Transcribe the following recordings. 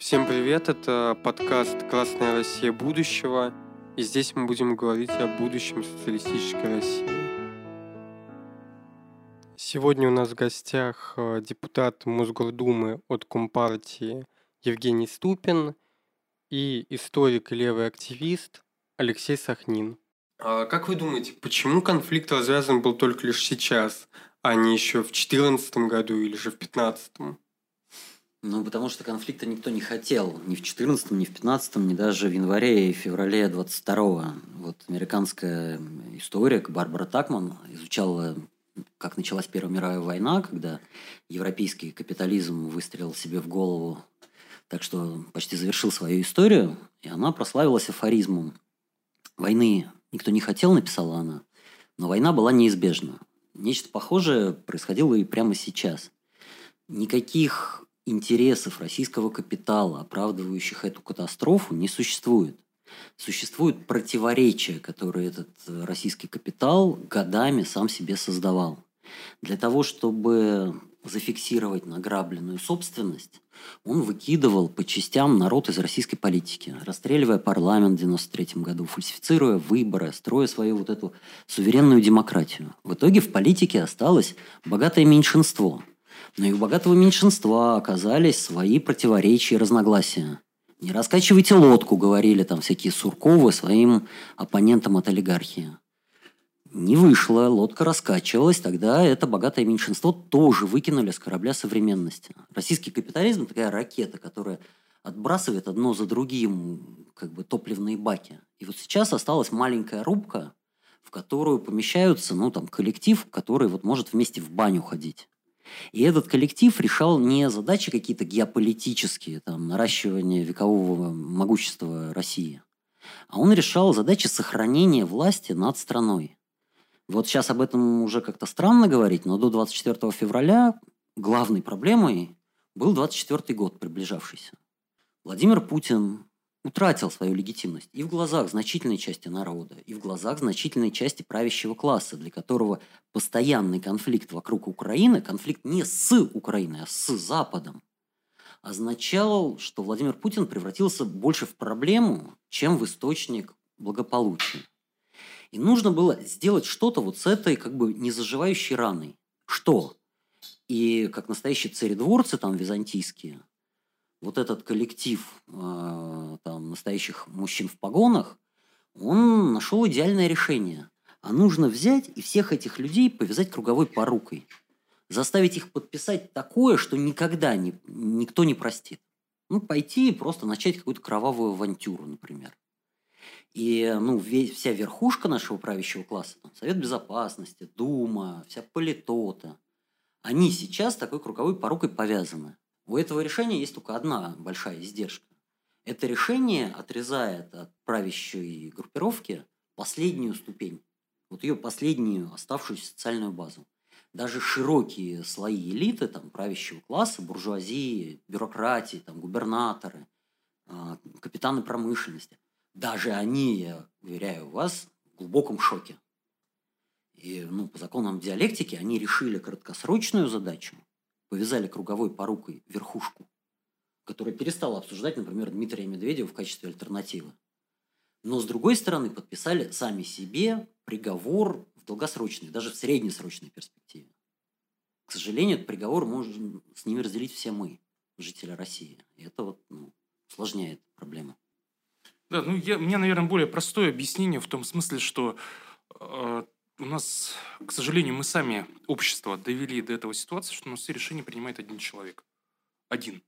Всем привет, это подкаст «Красная Россия будущего», и здесь мы будем говорить о будущем социалистической России. Сегодня у нас в гостях э, депутат Мосгордумы от Компартии Евгений Ступин и историк и левый активист Алексей Сахнин. А как вы думаете, почему конфликт развязан был только лишь сейчас, а не еще в 2014 году или же в 2015? Ну, потому что конфликта никто не хотел. Ни в 14 ни в 15 ни даже в январе и феврале 22-го. Вот американская историк Барбара Такман изучала, как началась Первая мировая война, когда европейский капитализм выстрелил себе в голову, так что почти завершил свою историю, и она прославилась афоризмом. Войны никто не хотел, написала она, но война была неизбежна. Нечто похожее происходило и прямо сейчас. Никаких интересов российского капитала, оправдывающих эту катастрофу, не существует. Существуют противоречия, которые этот э, российский капитал годами сам себе создавал. Для того, чтобы зафиксировать награбленную собственность, он выкидывал по частям народ из российской политики, расстреливая парламент в 93 году, фальсифицируя выборы, строя свою вот эту суверенную демократию. В итоге в политике осталось богатое меньшинство, но и у богатого меньшинства оказались свои противоречия и разногласия. Не раскачивайте лодку, говорили там всякие Сурковы своим оппонентам от олигархии. Не вышло, лодка раскачивалась, тогда это богатое меньшинство тоже выкинули с корабля современности. Российский капитализм – такая ракета, которая отбрасывает одно за другим как бы топливные баки. И вот сейчас осталась маленькая рубка, в которую помещаются, ну, там, коллектив, который вот может вместе в баню ходить. И этот коллектив решал не задачи какие-то геополитические, там, наращивание векового могущества России, а он решал задачи сохранения власти над страной. Вот сейчас об этом уже как-то странно говорить, но до 24 февраля главной проблемой был 24 год приближавшийся. Владимир Путин утратил свою легитимность и в глазах значительной части народа, и в глазах значительной части правящего класса, для которого постоянный конфликт вокруг Украины, конфликт не с Украиной, а с Западом, означал, что Владимир Путин превратился больше в проблему, чем в источник благополучия. И нужно было сделать что-то вот с этой как бы незаживающей раной. Что? И как настоящие царедворцы там византийские – вот этот коллектив э, там, настоящих мужчин в погонах, он нашел идеальное решение. А нужно взять и всех этих людей повязать круговой порукой. Заставить их подписать такое, что никогда не, никто не простит. Ну, пойти и просто начать какую-то кровавую авантюру, например. И ну, весь, вся верхушка нашего правящего класса, там, Совет Безопасности, Дума, вся политота, они сейчас такой круговой порукой повязаны. У этого решения есть только одна большая издержка. Это решение отрезает от правящей группировки последнюю ступень, вот ее последнюю оставшуюся социальную базу. Даже широкие слои элиты, там, правящего класса, буржуазии, бюрократии, там, губернаторы, а, капитаны промышленности, даже они, я уверяю вас, в глубоком шоке. И ну, по законам диалектики они решили краткосрочную задачу, повязали круговой порукой верхушку, которая перестала обсуждать, например, Дмитрия Медведева в качестве альтернативы. Но, с другой стороны, подписали сами себе приговор в долгосрочной, даже в среднесрочной перспективе. К сожалению, этот приговор можем с ними разделить все мы, жители России. И это вот ну, усложняет проблему. Да, ну я, у меня, наверное, более простое объяснение в том смысле, что э, у нас, к сожалению, мы сами, общество, довели до этого ситуации, что у нас все решения принимает один человек. Один.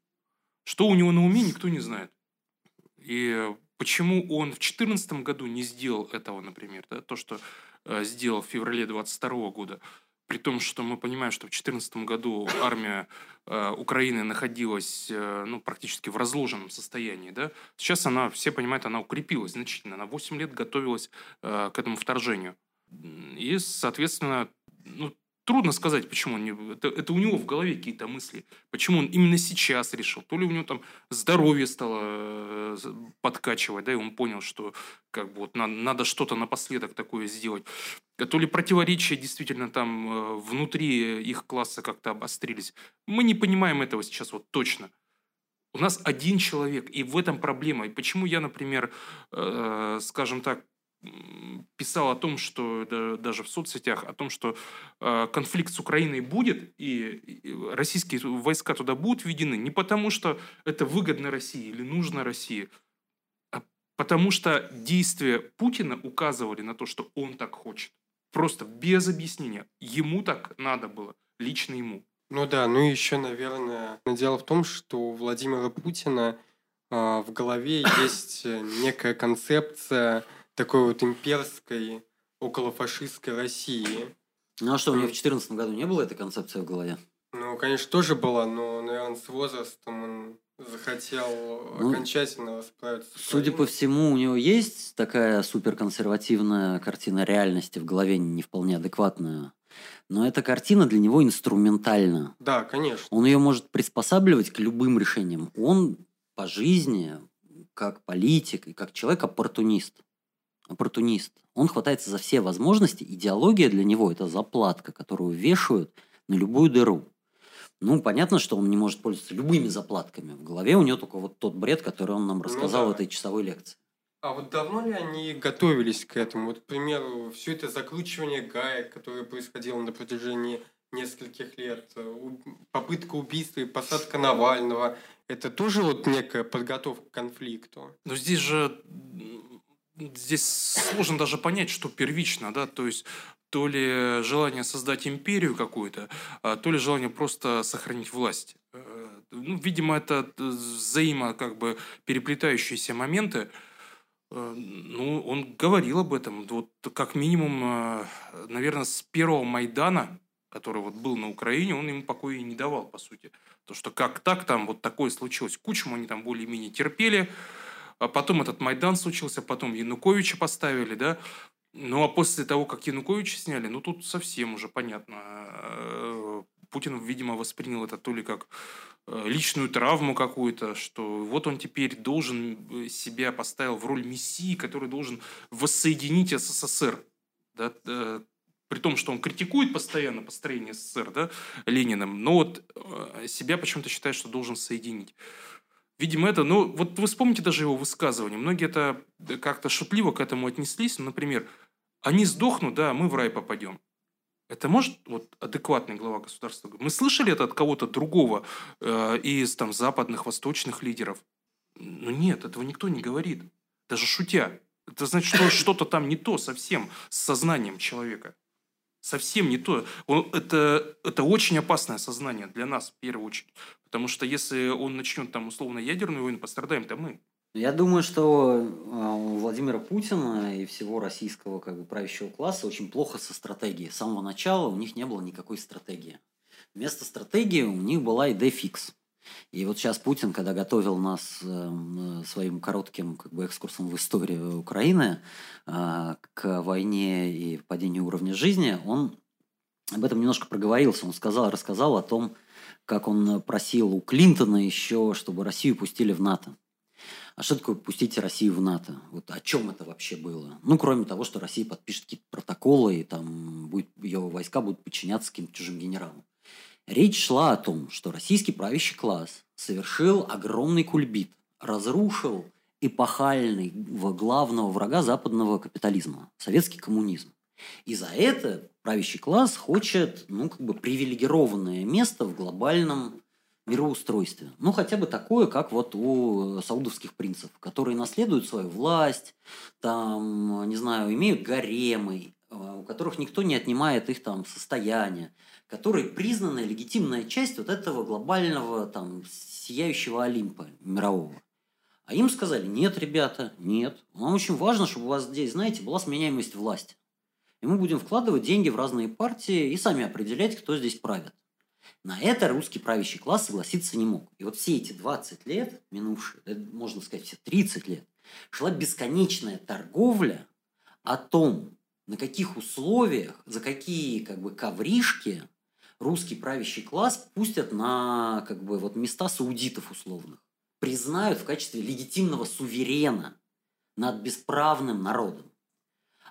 Что у него на уме, никто не знает. И почему он в 2014 году не сделал этого, например, да, то, что э, сделал в феврале 22 года, при том, что мы понимаем, что в 2014 году армия э, Украины находилась э, ну, практически в разложенном состоянии. Да? Сейчас она, все понимают, она укрепилась значительно. Она 8 лет готовилась э, к этому вторжению. И, соответственно, ну, трудно сказать, почему он не... Это, это у него в голове какие-то мысли. Почему он именно сейчас решил. То ли у него там здоровье стало э, подкачивать, да, и он понял, что как бы вот надо, надо что-то напоследок такое сделать. То ли противоречия действительно там э, внутри их класса как-то обострились. Мы не понимаем этого сейчас вот точно. У нас один человек, и в этом проблема. И почему я, например, э, скажем так, писал о том, что да, даже в соцсетях, о том, что э, конфликт с Украиной будет, и, и российские войска туда будут введены, не потому что это выгодно России или нужно России, а потому что действия Путина указывали на то, что он так хочет. Просто без объяснения. Ему так надо было, лично ему. Ну да, ну и еще, наверное, дело в том, что у Владимира Путина э, в голове есть некая концепция такой вот имперской, околофашистской России. Ну а что, у него в 2014 году не было этой концепции в голове? Ну, конечно, тоже была, но, наверное, с возрастом он захотел ну, окончательно расправиться. Судя по всему, у него есть такая суперконсервативная картина реальности в голове, не вполне адекватная. Но эта картина для него инструментальна. Да, конечно. Он ее может приспосабливать к любым решениям. Он по жизни, как политик и как человек, оппортунист. Оппортунист. Он хватается за все возможности. Идеология для него – это заплатка, которую вешают на любую дыру. Ну, понятно, что он не может пользоваться любыми заплатками. В голове у него только вот тот бред, который он нам ну рассказал ну, да. в этой часовой лекции. А вот давно ли они готовились к этому? Вот, к примеру, все это закручивание гаек, которое происходило на протяжении нескольких лет, э, попытка убийства и посадка Навального, это тоже вот некая подготовка к конфликту? Но здесь же здесь сложно даже понять, что первично, да, то есть то ли желание создать империю какую-то, а то ли желание просто сохранить власть. Э, ну, видимо, это взаимо как бы переплетающиеся моменты, Э, ну, он говорил об этом. Вот как минимум, э, наверное, с первого Майдана, который вот был на Украине, он ему покоя не давал, по сути. То, что как так там вот такое случилось. Кучму они там более-менее терпели. А потом этот Майдан случился, потом Януковича поставили, да. Ну, а после того, как Януковича сняли, ну, тут совсем уже понятно. Э, Путин, видимо, воспринял это то ли как Э, личную травму какую-то, что вот он теперь должен э, себя поставил в роль мессии, который должен воссоединить СССР. Да, при том, что он критикует постоянно построение СССР да, Лениным, но вот себя почему-то считает, что должен соединить. Видимо, это, ну, вот вы вспомните даже его высказывание. Многие это как-то шутливо к этому отнеслись. Ну, например, они сдохнут, да, мы в рай попадем. Это может вот адекватный глава государства? Мы слышали это от кого-то другого э, из там западных, восточных лидеров? Ну нет, этого никто не говорит. Даже шутя. Это значит, что что-то там не то совсем с сознанием человека. Совсем не то. Он, это, это очень опасное сознание для нас, в первую очередь. Потому что если он начнет там условно ядерную войну, пострадаем-то мы. Я думаю, что а, у Владимира Путина и всего российского как бы, правящего класса очень плохо со стратегией. С самого начала у них не было никакой стратегии. Вместо стратегии у них была идея фикс. И вот сейчас Путин, когда готовил нас э, своим коротким как бы, экскурсом в историю Украины э, к войне и падению уровня жизни, он об этом немножко проговорился. Он сказал, рассказал о том, как он просил у Клинтона еще, чтобы Россию пустили в НАТО. А что такое пустить Россию в НАТО? Вот о чем это вообще было? Ну, кроме того, что Россия подпишет какие-то протоколы, и там будет, ее войска будут подчиняться каким-то чужим генералам. Речь шла о том, что российский правящий класс совершил огромный кульбит, разрушил эпохальный главного врага западного капитализма – советский коммунизм. И за это правящий класс хочет ну, как бы привилегированное место в глобальном мироустройстве. Ну, хотя бы такое, как вот у саудовских принцев, которые наследуют свою власть, там, не знаю, имеют гаремы, э, у которых никто не отнимает их там состояние, которые признанная легитимная часть вот этого глобального там сияющего Олимпа мирового. А им сказали, нет, ребята, нет. Нам очень важно, чтобы у вас здесь, знаете, была сменяемость власти. И мы будем вкладывать деньги в разные партии и сами определять, кто здесь правит. На это русский правящий класс согласиться не мог. И вот все эти 20 лет, минувшие, можно сказать, все 30 лет, шла бесконечная торговля о том, на каких условиях, за какие как бы ковришки русский правящий класс пустят на как бы вот места саудитов условных, признают в качестве легитимного суверена над бесправным народом.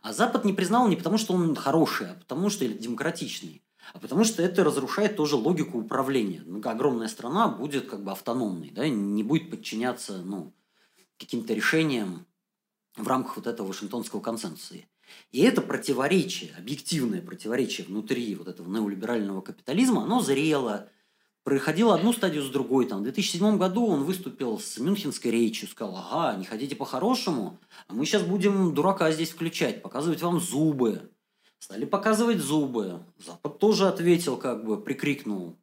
А Запад не признал не потому, что он хороший, а потому, что демократичный. а потому что это разрушает тоже логику управления. Ну, огромная страна будет как бы автономной, да, не будет подчиняться ну, каким-то решениям в рамках вот этого Вашингтонского консенсуса. И это противоречие, объективное противоречие внутри вот этого неолиберального капитализма, оно зрело, проходило одну стадию с другой. Там, в 2007 году он выступил с мюнхенской речью, сказал, ага, не хотите по-хорошему, а мы сейчас будем дурака здесь включать, показывать вам зубы. Стали показывать зубы. Запад тоже ответил, как бы прикрикнул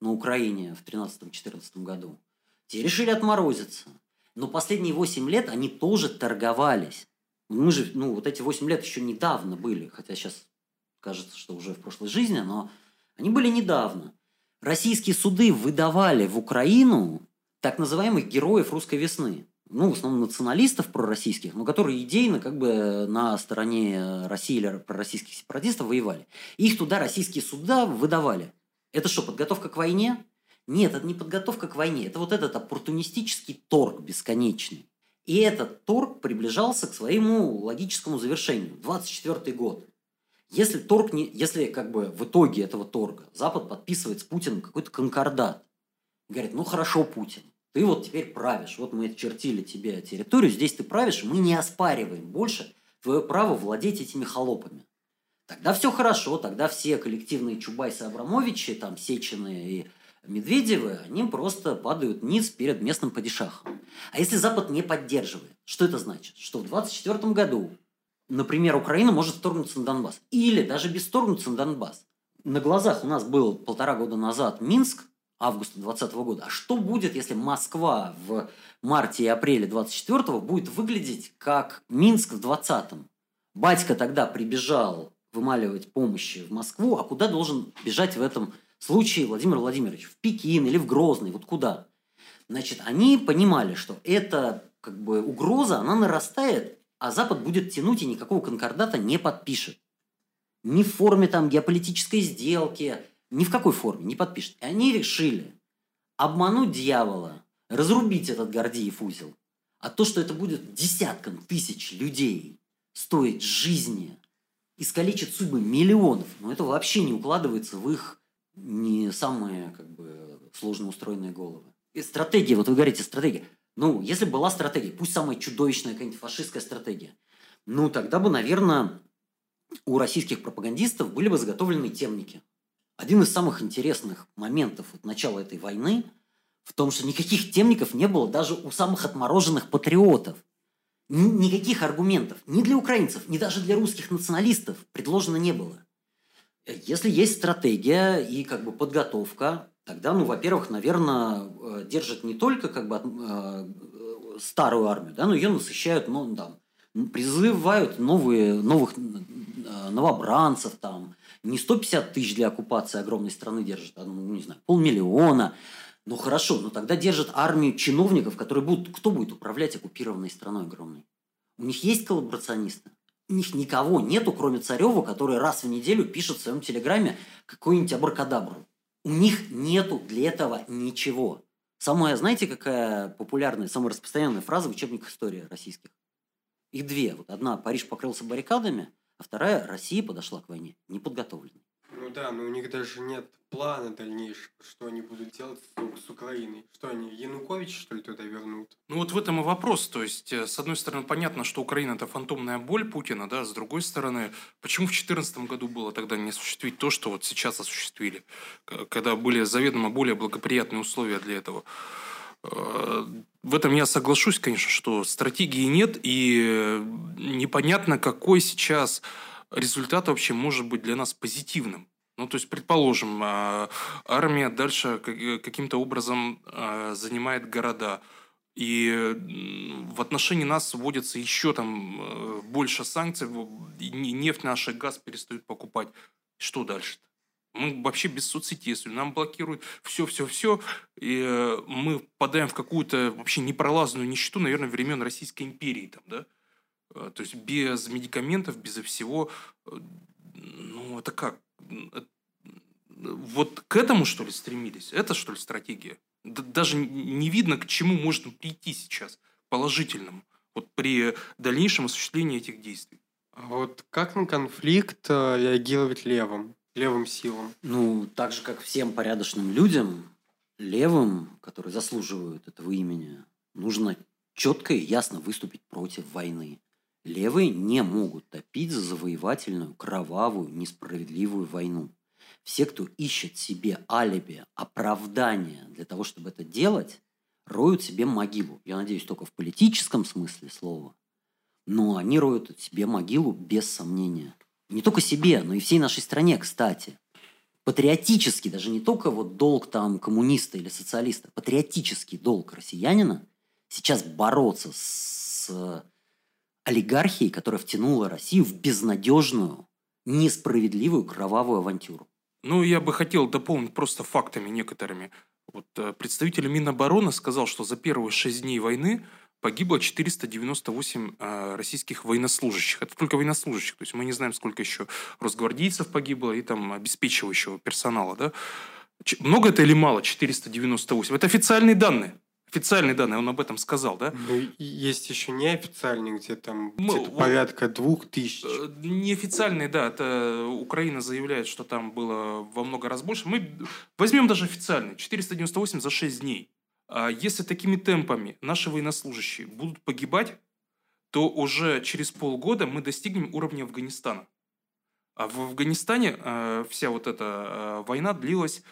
на Украине в 13-14 году. Те решили отморозиться. Но последние 8 лет они тоже торговались. Мы же, ну, вот эти 8 лет еще недавно были, хотя сейчас кажется, что уже в прошлой жизни, но они были недавно. Российские суды выдавали в Украину так называемых героев русской весны. Ну, в основном националистов пророссийских, но которые идейно как бы на стороне России или пророссийских сепаратистов воевали. Их туда российские суда выдавали. Это что, подготовка к войне? Нет, это не подготовка к войне. Это вот этот оппортунистический торг бесконечный. И этот торг приближался к своему логическому завершению. 24 год. Если торг не, если как бы в итоге этого торга Запад подписывает с Путиным какой-то конкордат, говорит, ну хорошо, Путин, ты вот теперь правишь, вот мы чертили тебе территорию, здесь ты правишь, мы не оспариваем больше твое право владеть этими холопами. Тогда все хорошо, тогда все коллективные Чубайсы Абрамовичи, там, Сечены и Медведевы, они просто падают вниз перед местным падишахом. А если Запад не поддерживает, что это значит? Что в 2024 году, например, Украина может вторгнуться на Донбасс. Или даже без вторгнуться на Донбасс. На глазах у нас был полтора года назад Минск, августа 2020 года. А что будет, если Москва в марте и апреле 24 будет выглядеть как Минск в 20-м? Батька тогда прибежал вымаливать помощи в Москву, а куда должен бежать в этом случае Владимир Владимирович в Пекин или в Грозный, вот куда. Значит, они понимали, что эта как бы угроза, она нарастает, а Запад будет тянуть и никакого конкордата не подпишет. Ни в форме там геополитической сделки, ни в какой форме не подпишет. И они решили обмануть дьявола, разрубить этот Гордиев узел. А то, что это будет десяткам тысяч людей стоить жизни, искалечит судьбы миллионов, ну это вообще не укладывается в их не самые как бы сложно устроенные головы. И стратегия, вот вы говорите, стратегия. Ну, если была стратегия, пусть самая чудовищная какая-нибудь фашистская стратегия, ну, тогда бы, наверное, у российских пропагандистов были бы заготовлены темники. Один из самых интересных моментов от начала этой войны в том, что никаких темников не было даже у самых отмороженных патриотов. Никаких аргументов ни для украинцев, ни даже для русских националистов предложено не было. Если есть стратегия и как бы подготовка, тогда, ну, во-первых, наверное, э, держат не только как бы э, старую армию, да, но ее насыщают, ну, там, призывают новые, новых э, новобранцев, там, не 150 тысяч для оккупации огромной страны держат, а, ну, не знаю, полмиллиона. Ну, хорошо, но тогда держат армию чиновников, которые будут... Кто будет управлять оккупированной страной огромной? У них есть коллаборационисты? у них никого нету, кроме Царева, который раз в неделю пишет в своем телеграме какую-нибудь абракадабру. У них нету для этого ничего. Самая, знаете, какая популярная, самая распространенная фраза в учебниках истории российских? Их две. Вот одна «Париж покрылся баррикадами», а вторая «Россия подошла к войне неподготовленной». Ну да, но у них даже нет плана дальнейшего, что они будут делать с, с Украиной. Что они, Янукович, что ли, туда вернут? Ну вот в этом и вопрос. То есть, э, с одной стороны, понятно, что Украина – это фантомная боль Путина, да, с другой стороны, почему в 2014 году было тогда не осуществить то, что вот сейчас осуществили, когда были заведомо более благоприятные условия для этого? Э, в этом я соглашусь, конечно, что стратегии нет, и непонятно, какой сейчас результат вообще может быть для нас позитивным. Ну, то есть, предположим, а, армия дальше каким-то образом а, занимает города, и в отношении нас вводится еще там э, больше санкций, нефть наш газ перестают покупать. Что дальше-то? Мы вообще без соцсетей, если нам блокируют все-все-все, и э, мы впадаем в какую-то вообще непролазную нищету, наверное, времен Российской империи. Там, да? Э, то есть без медикаментов, без всего, ну это как? Вот к этому, что ли, стремились? Это, что ли, стратегия? Даже не видно, к чему можно прийти сейчас положительному вот при дальнейшем осуществлении этих действий. А вот как на конфликт э, реагировать левым? левым силам? Ну, так же, как всем порядочным людям, левым, которые заслуживают этого имени, нужно четко и ясно выступить против войны. Левые не могут топить за завоевательную, кровавую, несправедливую войну. Все, кто ищет себе алиби, оправдание для того, чтобы это делать, роют себе могилу. Я надеюсь, только в политическом смысле слова. Но они роют себе могилу без сомнения. Не только себе, но и всей нашей стране, кстати. Патриотический, даже не только вот долг там коммуниста или социалиста, патриотический долг россиянина сейчас бороться с олигархией, которая втянула Россию в безнадежную, несправедливую кровавую авантюру. Ну, я бы хотел дополнить просто фактами некоторыми. Вот э, представитель Минобороны сказал, что за первые шесть дней войны погибло 498 э, российских военнослужащих. Это только военнослужащих. То есть мы не знаем, сколько еще росгвардейцев погибло и там обеспечивающего персонала. Да? Много это или мало? 498. Это официальные данные официальные данные, он об этом сказал, да? Ну, есть еще неофициальные, где там Мы, где порядка двух тысяч. Э, неофициальные, да, это Украина заявляет, что там было во много раз больше. Мы возьмем даже официальные, 498 за 6 дней. А если такими темпами наши военнослужащие будут погибать, то уже через полгода мы достигнем уровня Афганистана. А в Афганистане э, вся вот эта э, война длилась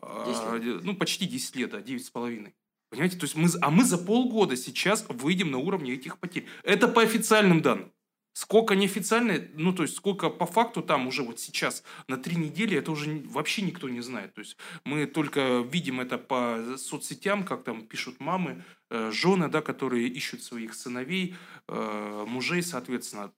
э, ну, почти 10 лет, да, 9,5. Понимаете, то есть мы, а мы за полгода сейчас выйдем на уровне этих потерь. Это по официальным данным. Сколько неофициально, ну, то есть, сколько по факту там уже вот сейчас на три недели, это уже вообще никто не знает. То есть, мы только видим это по соцсетям, как там пишут мамы, э, жены, да, которые ищут своих сыновей, э, мужей, соответственно.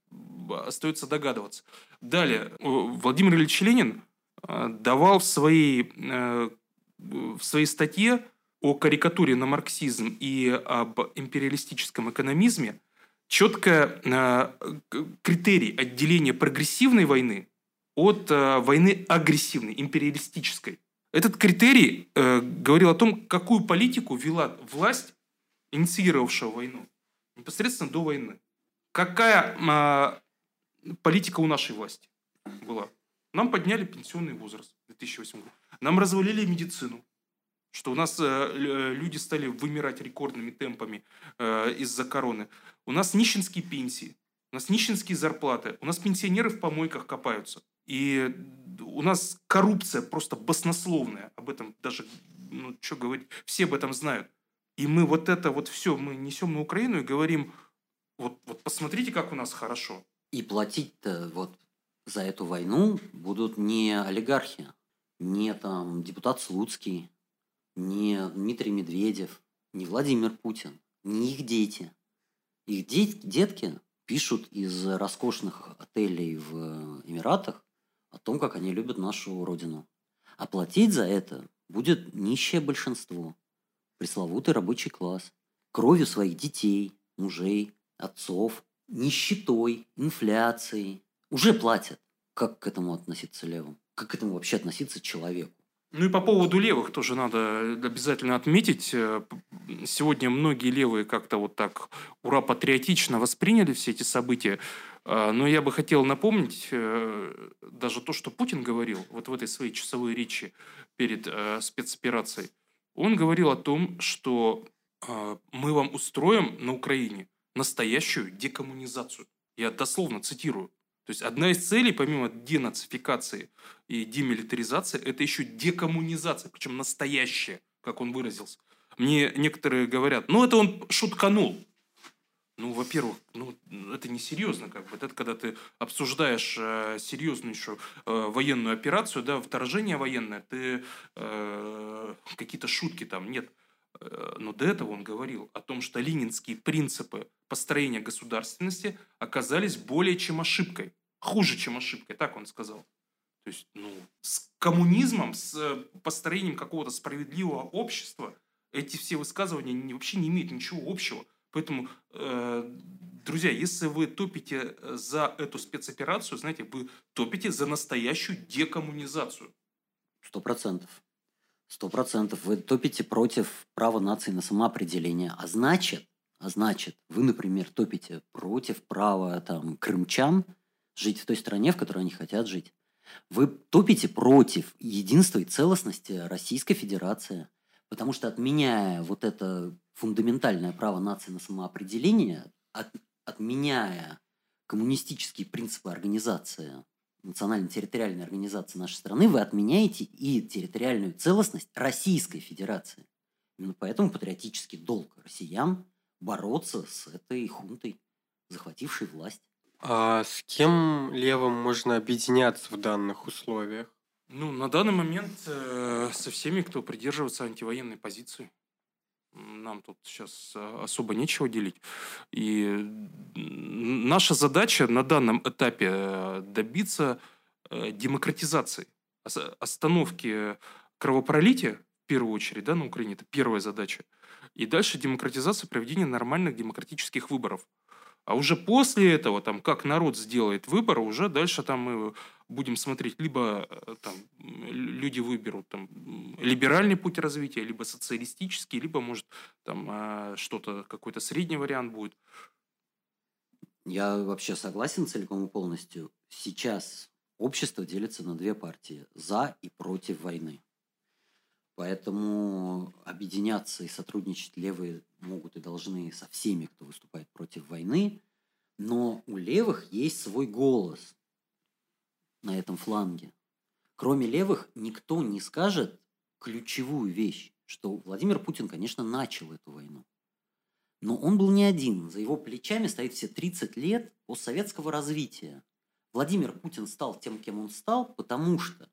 Остается догадываться. Далее, Владимир Ильич Ленин э, давал в своей, э, в своей статье о карикатуре на марксизм и об империалистическом экономизме четко э, критерий отделения прогрессивной войны от э, войны агрессивной, империалистической. Этот критерий э, говорил о том, какую политику вела власть, инициировавшая войну, непосредственно до войны. Какая э, политика у нашей власти была? Нам подняли пенсионный возраст в 2008 году. Нам развалили медицину что у нас э, э, люди стали вымирать рекордными темпами э, из-за короны. У нас нищенские пенсии, у нас нищенские зарплаты, у нас пенсионеры в помойках копаются. И у нас коррупция просто баснословная. Об этом даже, ну, что говорить, все об этом знают. И мы вот это вот все, мы несем на Украину и говорим, вот, вот посмотрите, как у нас хорошо. И платить-то вот за эту войну будут не олигархи, не там депутат Слуцкий, не Дмитрий Медведев, не Владимир Путин, не их дети. Их де- детки пишут из роскошных отелей в Эмиратах о том, как они любят нашу родину. А платить за это будет нищее большинство, пресловутый рабочий класс, кровью своих детей, мужей, отцов, нищетой, инфляцией. Уже платят. Как к этому относиться левым? Как к этому вообще относиться человеку? Ну и по поводу левых тоже надо обязательно отметить. Э, сегодня многие левые как-то вот так ура патриотично восприняли все эти события. А, но я бы хотел напомнить э, даже то, что Путин говорил вот в этой своей часовой речи перед э, спецоперацией. Он говорил о том, что мы вам устроим на Украине настоящую декоммунизацию. Я дословно цитирую. То есть одна из целей, помимо денацификации и демилитаризации, это еще декоммунизация, причем настоящая, как он выразился. Мне некоторые говорят, ну это он шутканул. Ну, во-первых, ну, это не серьезно, как бы. Это когда ты обсуждаешь э, серьезнейшую э, военную операцию, да, вторжение военное, ты э, какие-то шутки там нет. Э, но до этого он говорил о том, что ленинские принципы построения государственности оказались более чем ошибкой. Хуже, чем ошибкой, так он сказал. То есть, ну, с коммунизмом, с э, построением какого-то справедливого общества эти все высказывания вообще не имеют ничего общего. Поэтому, э, друзья, если вы топите за эту спецоперацию, знаете, вы топите за настоящую декоммунизацию. Сто процентов. Сто процентов. Вы топите против права нации на самоопределение. А значит, а значит, вы, например, топите против права там, крымчан жить в той стране, в которой они хотят жить. Вы топите против единства и целостности Российской Федерации. Потому что отменяя вот это фундаментальное право нации на самоопределение, от, отменяя коммунистические принципы организации, национально-территориальной организации нашей страны, вы отменяете и территориальную целостность Российской Федерации. Именно поэтому патриотический долг россиян бороться с этой хунтой, захватившей власть. А с кем левым можно объединяться в данных условиях? Ну, на данный момент э, со всеми, кто придерживается антивоенной позиции. Нам тут сейчас э, особо нечего делить. И наша задача на данном этапе э, добиться э, демократизации, остановки кровопролития, в первую очередь, да, на Украине. Это первая задача. И дальше демократизация, проведения нормальных демократических выборов. А уже после этого, там, как народ сделает выбор, уже дальше там мы будем смотреть, либо э, там люди выберут там либеральный путь развития, либо социалистический, либо, может, там а, что-то, какой-то средний вариант будет. Я вообще согласен целиком и полностью. Сейчас общество делится на две партии – за и против войны. Поэтому объединяться и сотрудничать левые могут и должны со всеми, кто выступает против войны. Но у левых есть свой голос на этом фланге. Кроме левых, никто не скажет ключевую вещь, что Владимир Путин, конечно, начал эту войну. Но он был не один. За его плечами стоит все 30 лет постсоветского развития. Владимир Путин стал тем, кем он стал, потому что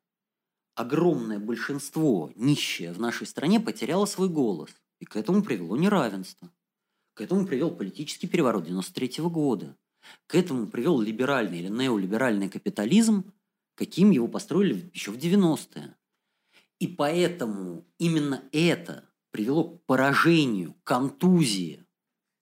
огромное большинство нищее в нашей стране потеряло свой голос. И к этому привело неравенство. К этому привел политический переворот 93 года. К этому привел либеральный или неолиберальный капитализм, каким его построили еще в 90-е. И поэтому именно это привело к поражению, контузии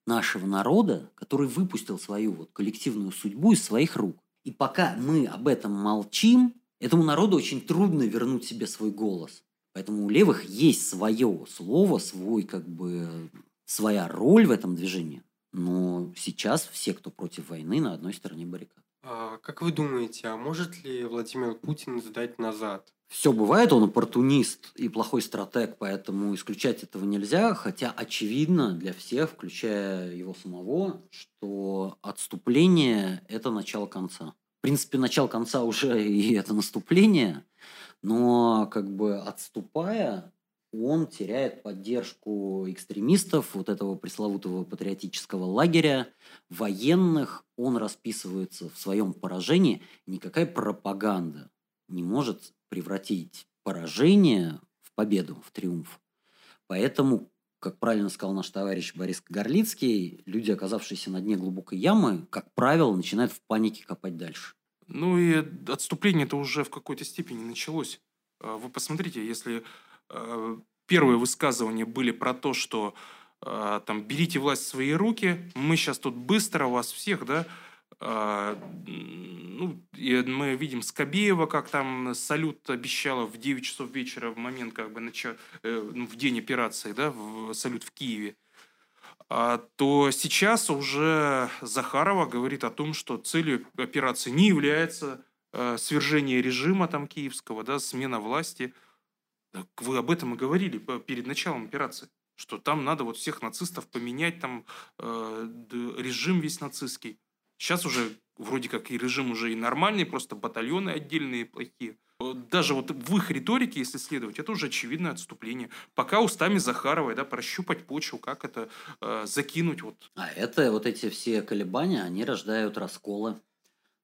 нашего народа, который выпустил свою вот коллективную судьбу из своих рук. И пока мы об этом молчим, Этому народу очень трудно вернуть себе свой голос. Поэтому у левых есть свое слово, свой, как бы, своя роль в этом движении. Но сейчас все, кто против войны, на одной стороне баррикад. А как вы думаете, а может ли Владимир Путин сдать назад? Все бывает, он оппортунист и плохой стратег, поэтому исключать этого нельзя, хотя очевидно для всех, включая его самого, что отступление – это начало конца в принципе, начало конца уже и это наступление, но как бы отступая, он теряет поддержку экстремистов, вот этого пресловутого патриотического лагеря, военных, он расписывается в своем поражении. Никакая пропаганда не может превратить поражение в победу, в триумф. Поэтому как правильно сказал наш товарищ Борис Горлицкий, люди, оказавшиеся на дне глубокой ямы, как правило, начинают в панике копать дальше. Ну и отступление это уже в какой-то степени началось. А, вы посмотрите, если а, первые высказывания были про то, что а, там берите власть в свои руки, мы сейчас тут быстро вас всех, да, ну, и мы видим Скобеева, как там салют обещала в 9 часов вечера в момент, как бы, начала, э, ну, в день операции, да, в, салют в Киеве. А, то сейчас уже Захарова говорит о том, что целью операции не является э, свержение режима там киевского, да, смена власти. Так вы об этом и говорили перед началом операции, что там надо вот всех нацистов поменять, там э, режим весь нацистский. Сейчас уже вроде как и режим уже и нормальный, просто батальоны отдельные плохие. Даже вот в их риторике, если следовать, это уже очевидное отступление. Пока устами Захаровой, да, прощупать почву, как это э, закинуть. Вот. А это вот эти все колебания, они рождают расколы.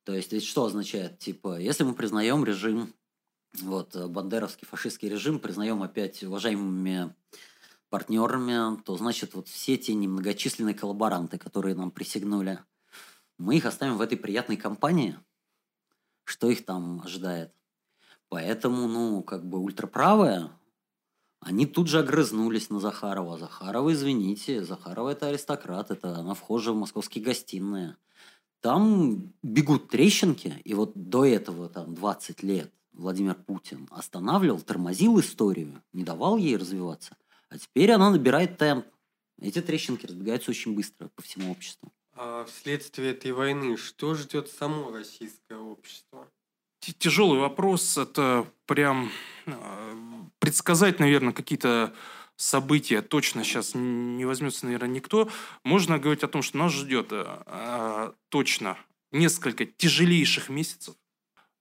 То есть, ведь что означает? Типа, если мы признаем режим, вот, бандеровский фашистский режим, признаем опять уважаемыми партнерами, то значит вот все те немногочисленные коллаборанты, которые нам присягнули – мы их оставим в этой приятной компании, что их там ожидает. Поэтому, ну, как бы ультраправые, они тут же огрызнулись на Захарова. Захарова, извините, Захарова это аристократ, это она вхожа в московские гостиные. Там бегут трещинки, и вот до этого, там, 20 лет Владимир Путин останавливал, тормозил историю, не давал ей развиваться. А теперь она набирает темп. Эти трещинки разбегаются очень быстро по всему обществу. А вследствие этой войны что ждет само российское общество? тяжелый вопрос. Это прям предсказать, наверное, какие-то события точно сейчас не возьмется, наверное, никто. Можно говорить о том, что нас ждет э, точно несколько тяжелейших месяцев,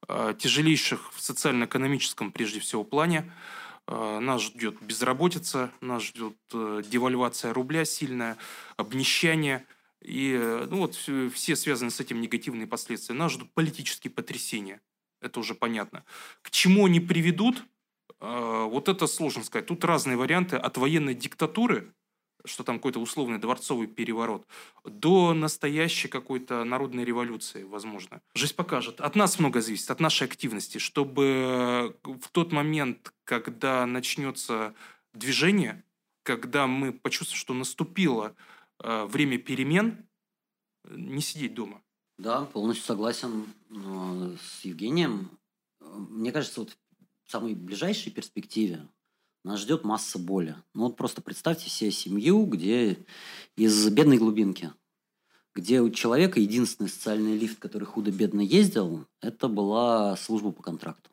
э, тяжелейших в социально-экономическом, прежде всего, плане. Э, нас ждет безработица, нас ждет э, девальвация рубля сильная, обнищание и э, ну, вот все связанные с этим негативные последствия. Нас ждут политические потрясения. Это уже понятно. К чему они приведут, а, вот это сложно сказать. Тут разные варианты от военной диктатуры, что там какой-то условный дворцовый переворот, до настоящей какой-то народной революции, возможно. Жизнь покажет. От нас много зависит, от нашей активности, чтобы в тот момент, когда начнется движение, когда мы почувствуем, что наступило время перемен, не сидеть дома. Да, полностью согласен э, с Евгением. Мне кажется, вот в самой ближайшей перспективе нас ждет масса боли. Ну вот просто представьте себе семью, где из бедной глубинки, где у человека единственный социальный лифт, который худо-бедно ездил, это была служба по контракту.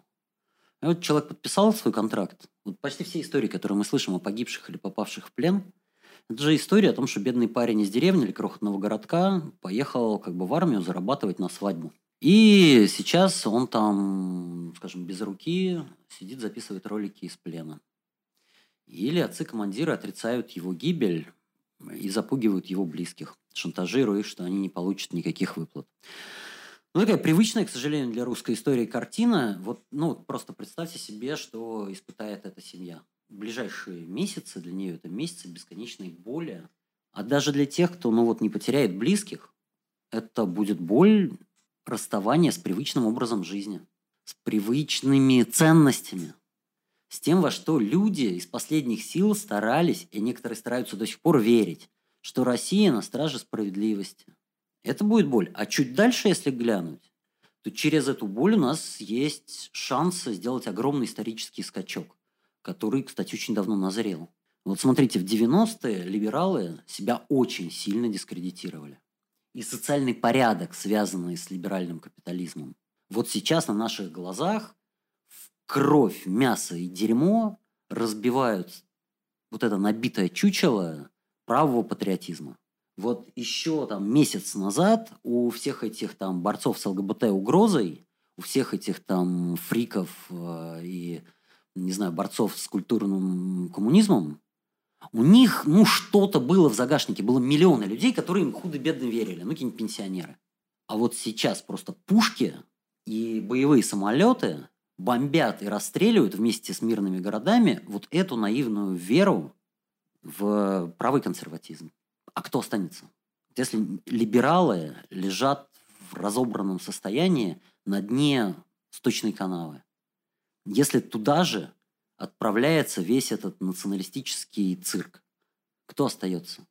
И вот человек подписал свой контракт. Вот почти все истории, которые мы слышим о погибших или попавших в плен, это же история о том, что бедный парень из деревни или крохотного городка поехал как бы в армию зарабатывать на свадьбу. И сейчас он там, скажем, без руки сидит, записывает ролики из плена. Или отцы-командиры отрицают его гибель и запугивают его близких, шантажируя их, что они не получат никаких выплат. Ну, такая привычная, к сожалению, для русской истории картина. Вот, ну, просто представьте себе, что испытает эта семья. Ближайшие месяцы для нее это месяцы бесконечной боли. А даже для тех, кто, ну, вот не потеряет близких, это будет боль расставания с привычным образом жизни, с привычными ценностями, с тем, во что люди из последних сил старались, и некоторые стараются до сих пор верить, что Россия на страже справедливости. Это будет боль. А чуть дальше, если глянуть, то через эту боль у нас есть шанс сделать огромный исторический скачок, который, кстати, очень давно назрел. Вот смотрите, в 90-е либералы себя очень сильно дискредитировали и социальный порядок, связанный с либеральным капитализмом. Вот сейчас на наших глазах в кровь, мясо и дерьмо разбивают вот это набитое чучело правого патриотизма. Вот еще там месяц назад у всех этих там борцов с ЛГБТ угрозой, у всех этих там фриков э, и, не знаю, борцов с культурным коммунизмом у них, ну, что-то было в загашнике. Было миллионы людей, которые им худо-бедно верили. Ну, какие-нибудь пенсионеры. А вот сейчас просто пушки и боевые самолеты бомбят и расстреливают вместе с мирными городами вот эту наивную веру в правый консерватизм. А кто останется? Если либералы лежат в разобранном состоянии на дне сточной канавы, если туда же отправляется весь этот националистический цирк. Кто остается?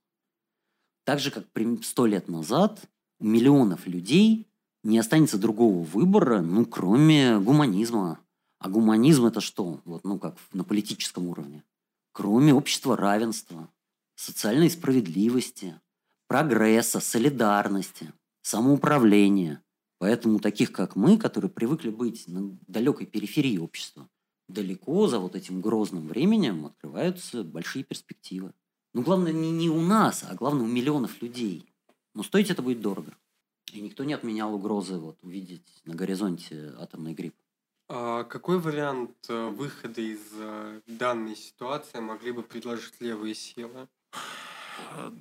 Так же, как сто лет назад у миллионов людей не останется другого выбора, ну, кроме гуманизма. А гуманизм это что? Вот, ну, как на политическом уровне. Кроме общества равенства, социальной справедливости, прогресса, солидарности, самоуправления. Поэтому таких, как мы, которые привыкли быть на далекой периферии общества, далеко за вот этим грозным временем открываются большие перспективы. Ну, главное, не, не у нас, а главное, у миллионов людей. Но стоить это будет дорого. И никто не отменял угрозы вот, увидеть на горизонте атомный грипп. А какой вариант э, выхода из э, данной ситуации могли бы предложить левые силы?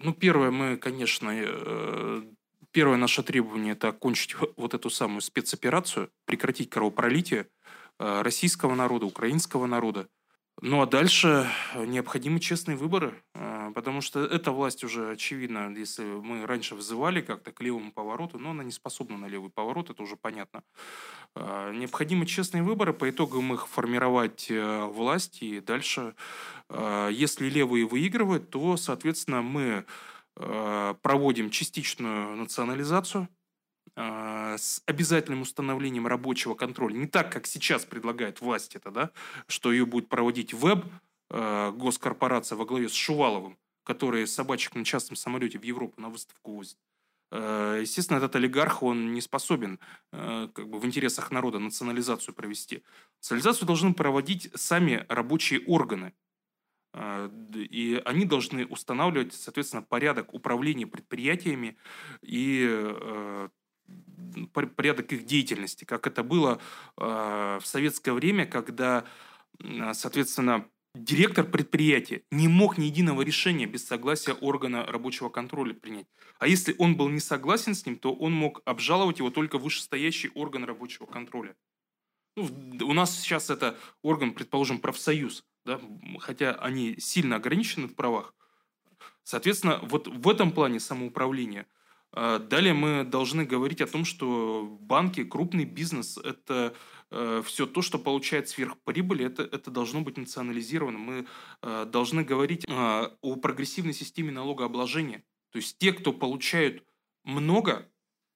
Ну, первое, мы, конечно, э, первое наше требование – это окончить вот эту самую спецоперацию, прекратить кровопролитие, Э, российского народа, украинского народа. Ну а дальше необходимы честные выборы, э, потому что эта власть уже очевидно, если мы раньше вызывали как-то к левому повороту, но она не способна на левый поворот, это уже понятно. Э, необходимы честные выборы, по итогам их формировать власть, и дальше, если левые выигрывают, то, соответственно, мы проводим частичную национализацию – а, с обязательным установлением рабочего контроля, не так, как сейчас предлагает власть это, да, что ее будет проводить веб, э, госкорпорация во главе с Шуваловым, который собачек на частном самолете в Европу на выставку возит. Э, естественно, этот олигарх, он не способен э, как бы в интересах народа национализацию провести. Национализацию должны проводить сами рабочие органы. Э, и они должны устанавливать, соответственно, порядок управления предприятиями и порядок их деятельности, как это было в советское время, когда, соответственно, директор предприятия не мог ни единого решения без согласия органа рабочего контроля принять. А если он был не согласен с ним, то он мог обжаловать его только вышестоящий орган рабочего контроля. Ну, у нас сейчас это орган, предположим, профсоюз, да, хотя они сильно ограничены в правах. Соответственно, вот в этом плане самоуправления. А, далее мы должны говорить о том, что банки, крупный бизнес – это э, все то, что получает сверхприбыль, это, это должно быть национализировано. Мы э, должны говорить э, о прогрессивной системе налогообложения. То есть те, кто получают много,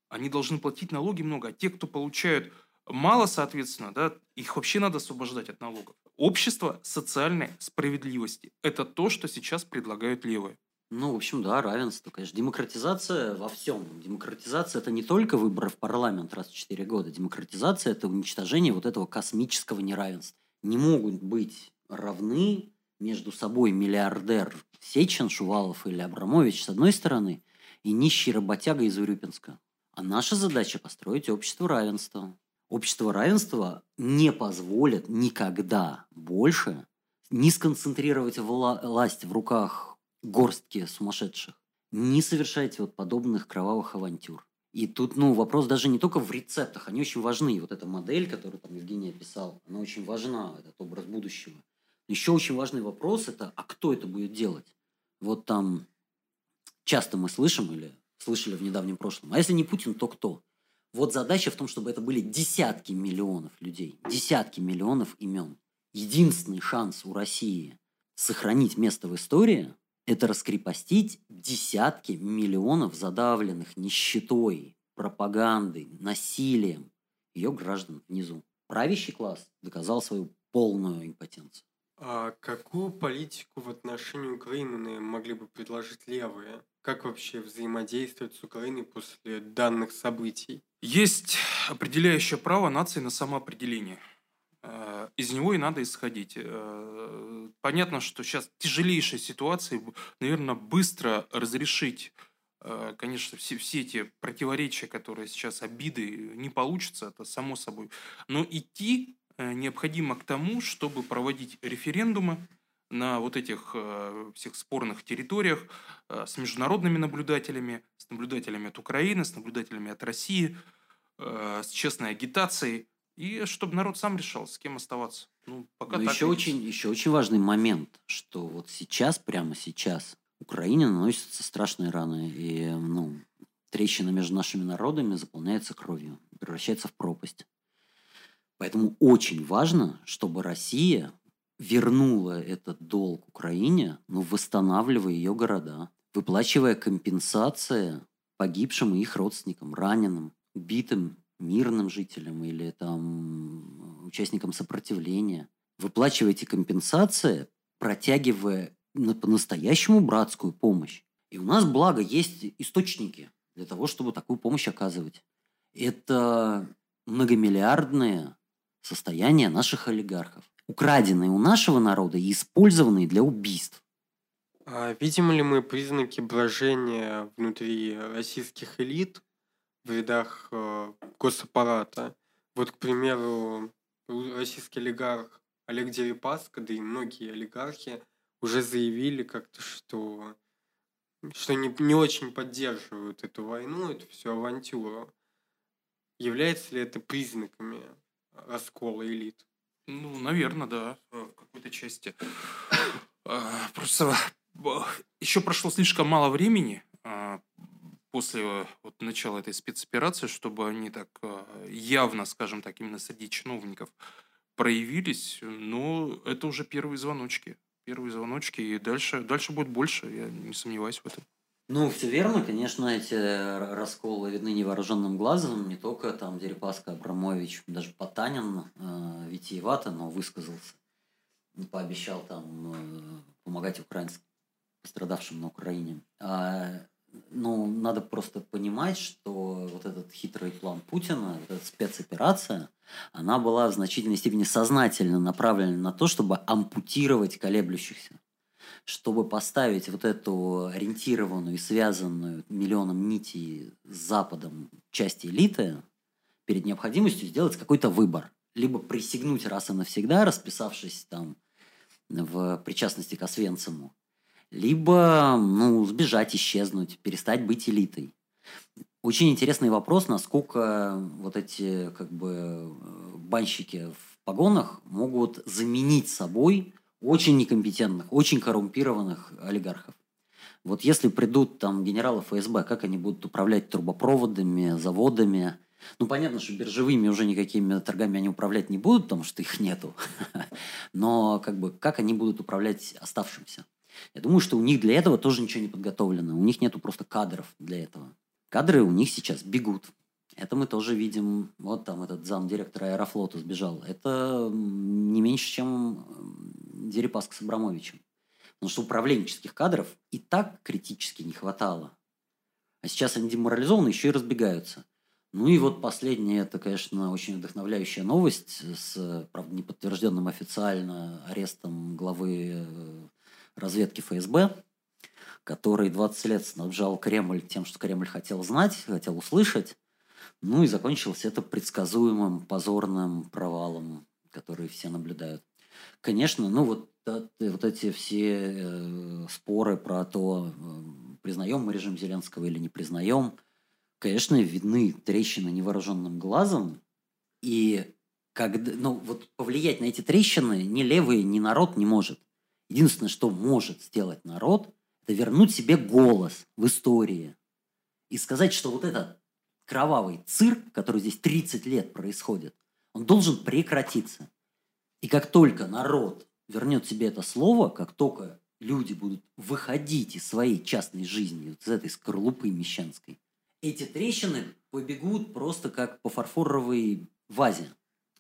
они должны платить налоги много, а те, кто получают мало, соответственно, да, их вообще надо освобождать от налогов. Общество социальной справедливости – это то, что сейчас предлагают левые. Ну, в общем, да, равенство, конечно. Демократизация во всем. Демократизация – это не только выборы в парламент раз в 4 года. Демократизация – это уничтожение вот этого космического неравенства. Не могут быть равны между собой миллиардер Сечин, Шувалов или Абрамович с одной стороны и нищий работяга из Урюпинска. А наша задача – построить общество равенства. Общество равенства не позволит никогда больше не сконцентрировать власть в руках горстки сумасшедших. Не совершайте вот подобных кровавых авантюр. И тут, ну, вопрос даже не только в рецептах, они очень важны. Вот эта модель, которую там Евгений описал, она очень важна, этот образ будущего. Еще очень важный вопрос – это, а кто это будет делать? Вот там часто мы слышим или слышали в недавнем прошлом, а если не Путин, то кто? Вот задача в том, чтобы это были десятки миллионов людей, десятки миллионов имен. Единственный шанс у России сохранить место в истории это раскрепостить десятки миллионов задавленных нищетой, пропагандой, насилием ее граждан внизу. Правящий класс доказал свою полную импотенцию. А какую политику в отношении Украины могли бы предложить левые? Как вообще взаимодействовать с Украиной после данных событий? Есть определяющее право нации на самоопределение – Э, из него и надо исходить. Э, понятно, что сейчас тяжелейшая ситуация, наверное, быстро разрешить, э, конечно, все, все эти противоречия, которые сейчас обиды, не получится, это само собой. Но идти необходимо к тому, чтобы проводить референдумы на вот этих всех спорных территориях с международными наблюдателями, с наблюдателями от Украины, с наблюдателями от России, с честной агитацией – и чтобы народ сам решал, с кем оставаться. Ну, пока Но еще очень, еще очень важный момент, что вот сейчас, прямо сейчас, Украине наносятся страшные раны. И ну, трещина между нашими народами заполняется кровью, превращается в пропасть. Поэтому очень важно, чтобы Россия вернула этот долг Украине, ну, восстанавливая ее города, выплачивая компенсации погибшим и их родственникам, раненым, убитым мирным жителям или там участникам сопротивления. Выплачиваете компенсации, протягивая на по-настоящему братскую помощь. И у нас, благо, есть источники для того, чтобы такую помощь оказывать. Это многомиллиардные состояния наших олигархов, украденные у нашего народа и использованные для убийств. А видим ли мы признаки брожения внутри российских элит в рядах э, госаппарата. Вот, к примеру, российский олигарх Олег Дерипаска, да и многие олигархи уже заявили как-то, что, что не, не очень поддерживают эту войну, эту всю авантюру. Является ли это признаками раскола элит? Ну, наверное, да, в какой-то части. А, просто еще прошло слишком мало времени а, после вот начала этой спецоперации, чтобы они так явно, скажем так, именно среди чиновников проявились, но это уже первые звоночки. Первые звоночки, и дальше, дальше будет больше, я не сомневаюсь в этом. Ну, все верно, конечно, эти расколы видны невооруженным глазом, не только там Дерипаска, Абрамович, даже Потанин э, витиевато, но высказался, пообещал там э, помогать украинским пострадавшим на Украине. А ну, надо просто понимать, что вот этот хитрый план Путина, вот эта спецоперация, она была в значительной степени сознательно направлена на то, чтобы ампутировать колеблющихся чтобы поставить вот эту ориентированную и связанную миллионом нитей с Западом часть элиты перед необходимостью сделать какой-то выбор. Либо присягнуть раз и навсегда, расписавшись там в причастности к Освенциму, либо ну, сбежать, исчезнуть, перестать быть элитой. Очень интересный вопрос, насколько вот эти как бы банщики в погонах могут заменить собой очень некомпетентных, очень коррумпированных олигархов. Вот если придут там генералы ФСБ, как они будут управлять трубопроводами, заводами? Ну, понятно, что биржевыми уже никакими торгами они управлять не будут, потому что их нету. Но как бы как они будут управлять оставшимся? Я думаю, что у них для этого тоже ничего не подготовлено. У них нету просто кадров для этого. Кадры у них сейчас бегут. Это мы тоже видим. Вот там этот зам директора Аэрофлота сбежал. Это не меньше, чем Дерипаска с Абрамовичем. Потому что управленческих кадров и так критически не хватало. А сейчас они деморализованы, еще и разбегаются. Ну и вот последняя, это, конечно, очень вдохновляющая новость с, правда, неподтвержденным официально арестом главы э, разведки ФСБ, который 20 лет снабжал Кремль тем, что Кремль хотел знать, хотел услышать. Ну и закончилось это предсказуемым позорным провалом, который все наблюдают. Конечно, ну вот, вот эти все э, споры про то, э, признаем мы режим Зеленского или не признаем, конечно, видны трещины невооруженным глазом, и когда, ну, вот повлиять на эти трещины ни левый, ни народ не может. Единственное, что может сделать народ, это вернуть себе голос в истории и сказать, что вот этот кровавый цирк, который здесь 30 лет происходит, он должен прекратиться. И как только народ вернет себе это слово, как только люди будут выходить из своей частной жизни, вот из этой скорлупы мещанской, эти трещины побегут просто как по фарфоровой вазе.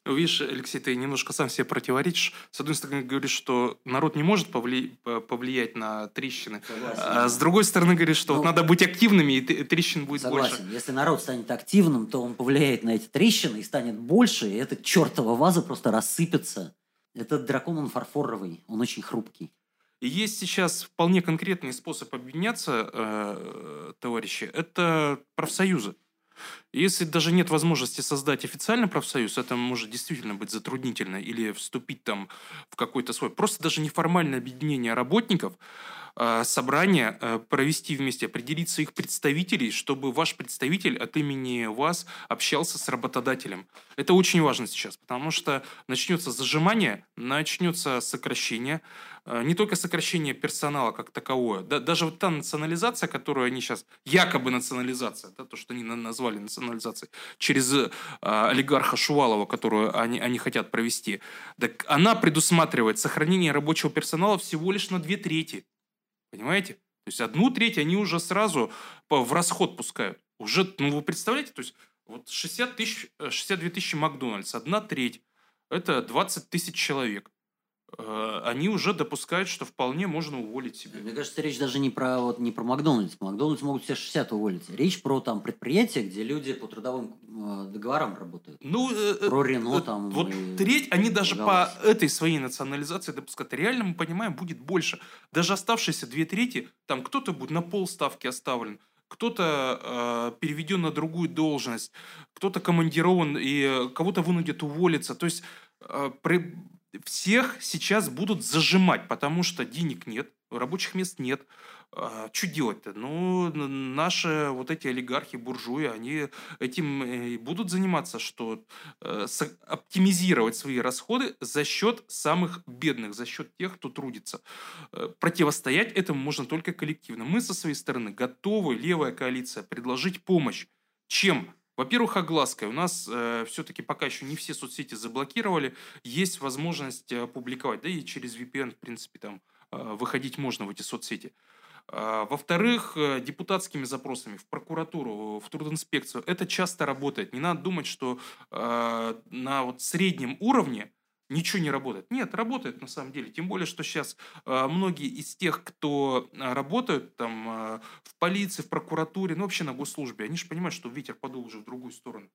Видишь, Алексей, ты немножко сам себе противоречишь. С одной стороны, говоришь, что народ не может повли... повлиять на трещины. Согласен. А с другой стороны, говоришь, что ну, вот надо быть активными, и трещин будет согласен. больше. Если народ станет активным, то он повлияет на эти трещины и станет больше, и эта чертова ваза просто рассыпется. Этот дракон, он фарфоровый, он очень хрупкий. И есть сейчас вполне конкретный способ объединяться, э, товарищи, это профсоюзы. Если даже нет возможности создать официальный профсоюз, это может действительно быть затруднительно, или вступить там в какой-то свой... Просто даже неформальное объединение работников, собрание а, провести вместе, определить своих представителей, чтобы ваш представитель от имени вас общался с работодателем. Это очень важно сейчас, потому что начнется зажимание, начнется сокращение, а, не только сокращение персонала как таковое, да, даже вот та национализация, которую они сейчас, якобы национализация, да, то, что они назвали национализацией, через э, олигарха Шувалова, которую они, они хотят провести, так она предусматривает сохранение рабочего персонала всего лишь на две трети. Понимаете? То есть одну треть они уже сразу в расход пускают. Уже, ну вы представляете, то есть вот 60 тысяч, 62 э, тысячи Макдональдс, одна треть, это 20 тысяч человек. Э, они уже допускают, что вполне можно уволить себе. Мне кажется, речь даже не про, вот, не про Макдональдс. Макдональдс могут все 60 уволить. Речь про там предприятия, где люди по трудовым договорам работают. Ну, э, про Рено там. Вот треть, они даже по этой своей национализации допускают. Реально мы понимаем, будет больше. Даже оставшиеся две трети, там кто-то будет на полставки оставлен, кто-то э, переведен на другую должность, кто-то командирован и кого-то вынудят уволиться. То есть э, при, всех сейчас будут зажимать, потому что денег нет, рабочих мест нет. А, что делать-то? Ну, наши вот эти олигархи, буржуи, они этим и будут заниматься, что э, оптимизировать свои расходы за счет самых бедных, за счет тех, кто трудится. Э, противостоять этому можно только коллективно. Мы со своей стороны готовы, левая коалиция, предложить помощь. Чем? Во-первых, оглаской. У нас э, все-таки пока еще не все соцсети заблокировали. Есть возможность э, публиковать. Да и через VPN, в принципе, там э, выходить можно в эти соцсети. Э, во-вторых, э, депутатскими запросами в прокуратуру, в трудинспекцию. Это часто работает. Не надо думать, что э, на вот среднем уровне ничего не работает. Нет, работает на самом деле. Тем более, что сейчас э, многие из тех, кто работают там э, в полиции, в прокуратуре, ну вообще на госслужбе, они же понимают, что ветер подул уже в другую сторону.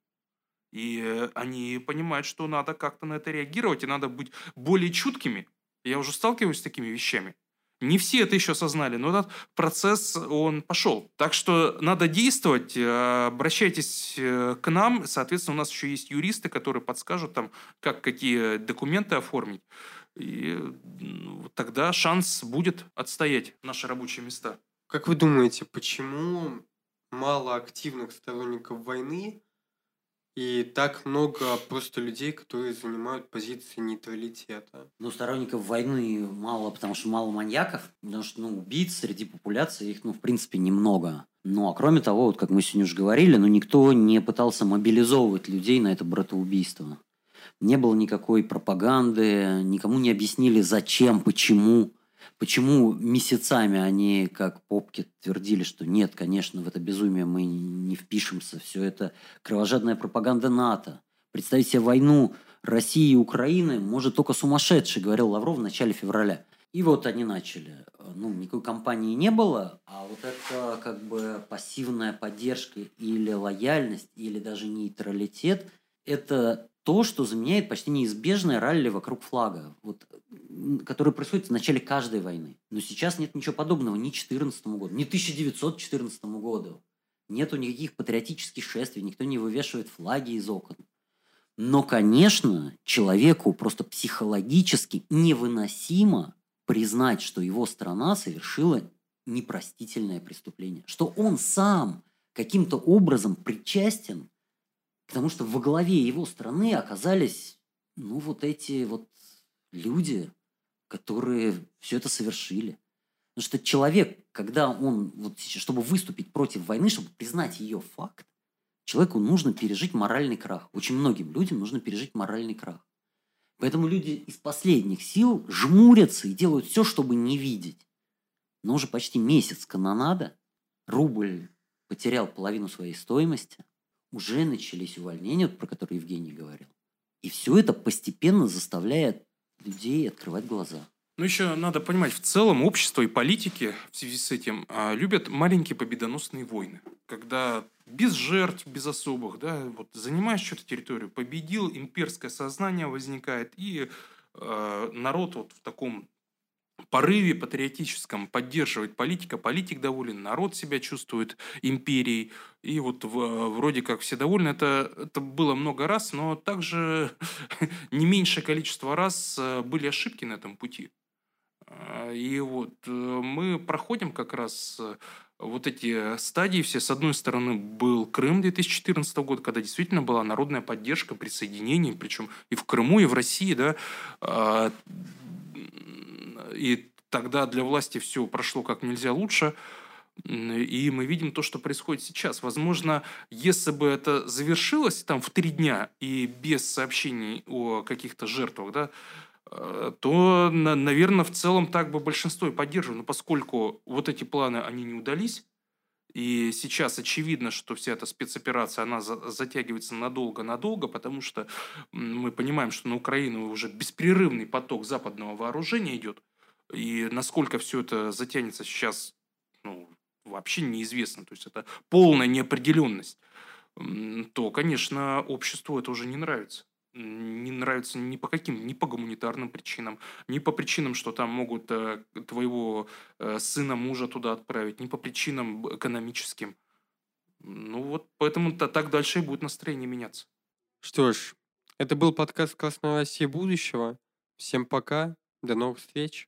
И э, они понимают, что надо как-то на это реагировать, и надо быть более чуткими. Я уже сталкиваюсь с такими вещами. Не все это еще осознали, но этот процесс, он пошел. Так что надо действовать, э, обращайтесь э, к нам. Соответственно, у нас еще есть юристы, которые подскажут, там, как какие документы оформить. И тогда шанс будет отстоять наши рабочие места. Как вы думаете, почему мало активных сторонников войны и так много просто людей, которые занимают позиции нейтралитета. Ну, сторонников войны мало, потому что мало маньяков, потому что, ну, убийц среди популяции их, ну, в принципе, немного. Ну, а кроме того, вот как мы сегодня уже говорили, ну, никто не пытался мобилизовывать людей на это братоубийство. Не было никакой пропаганды, никому не объяснили, зачем, почему. Почему месяцами они, как попки, твердили, что нет, конечно, в это безумие мы не впишемся, все это кровожадная пропаганда НАТО. Представить себе войну России и Украины может только сумасшедший, говорил Лавров в начале февраля. И вот они начали. Ну, никакой кампании не было, а вот это как бы пассивная поддержка или лояльность, или даже нейтралитет, это то, что заменяет почти неизбежное ралли вокруг флага, вот, которое происходит в начале каждой войны. Но сейчас нет ничего подобного ни 14 году, ни 1914 году. Нету никаких патриотических шествий, никто не вывешивает флаги из окон. Но, конечно, человеку просто психологически невыносимо признать, что его страна совершила непростительное преступление, что он сам каким-то образом причастен Потому что во главе его страны оказались, ну, вот эти вот люди, которые все это совершили. Потому что человек, когда он, вот, чтобы выступить против войны, чтобы признать ее факт, человеку нужно пережить моральный крах. Очень многим людям нужно пережить моральный крах. Поэтому люди из последних сил жмурятся и делают все, чтобы не видеть. Но уже почти месяц канонада, рубль потерял половину своей стоимости – уже начались увольнения, про которые Евгений говорил. И все это постепенно заставляет людей открывать глаза. Ну, еще надо понимать, в целом общество и политики в связи с этим а, любят маленькие победоносные войны. Когда без жертв, без особых, да, вот занимаешь что-то территорию, победил, имперское сознание возникает, и э, народ вот в таком порыве патриотическом поддерживать политика, политик доволен, народ себя чувствует империей, и вот в, вроде как все довольны. Это, это было много раз, но также не меньшее количество раз э, были ошибки на этом пути. А, и вот э, мы проходим как раз э, вот эти стадии все. С одной стороны, был Крым 2014 года, когда действительно была народная поддержка присоединения, причем и в Крыму, и в России, да, и тогда для власти все прошло как нельзя лучше. И мы видим то, что происходит сейчас. Возможно, если бы это завершилось там в три дня и без сообщений о каких-то жертвах, да, э, то, наверное, в целом так бы большинство и поддерживало. Но поскольку вот эти планы, они не удались, и сейчас очевидно, что вся эта спецоперация, она затягивается надолго-надолго, потому что мы понимаем, что на Украину уже беспрерывный поток западного вооружения идет. И насколько все это затянется сейчас, ну, вообще неизвестно. То есть это полная неопределенность. То, конечно, обществу это уже не нравится. Не нравится ни по каким, ни по гуманитарным причинам, ни по причинам, что там могут э, твоего э, сына, мужа туда отправить, ни по причинам экономическим. Ну вот, поэтому-то так дальше и будет настроение меняться. Что ж, это был подкаст «Красная Россия будущего». Всем пока, до новых встреч.